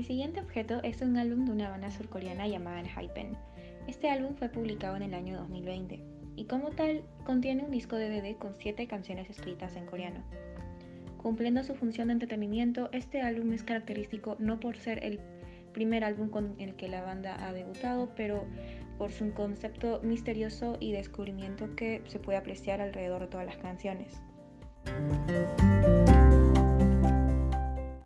El siguiente objeto es un álbum de una banda surcoreana llamada Hypen. Este álbum fue publicado en el año 2020 y como tal contiene un disco DVD con 7 canciones escritas en coreano. Cumpliendo su función de entretenimiento, este álbum es característico no por ser el primer álbum con el que la banda ha debutado, pero por su concepto misterioso y descubrimiento que se puede apreciar alrededor de todas las canciones.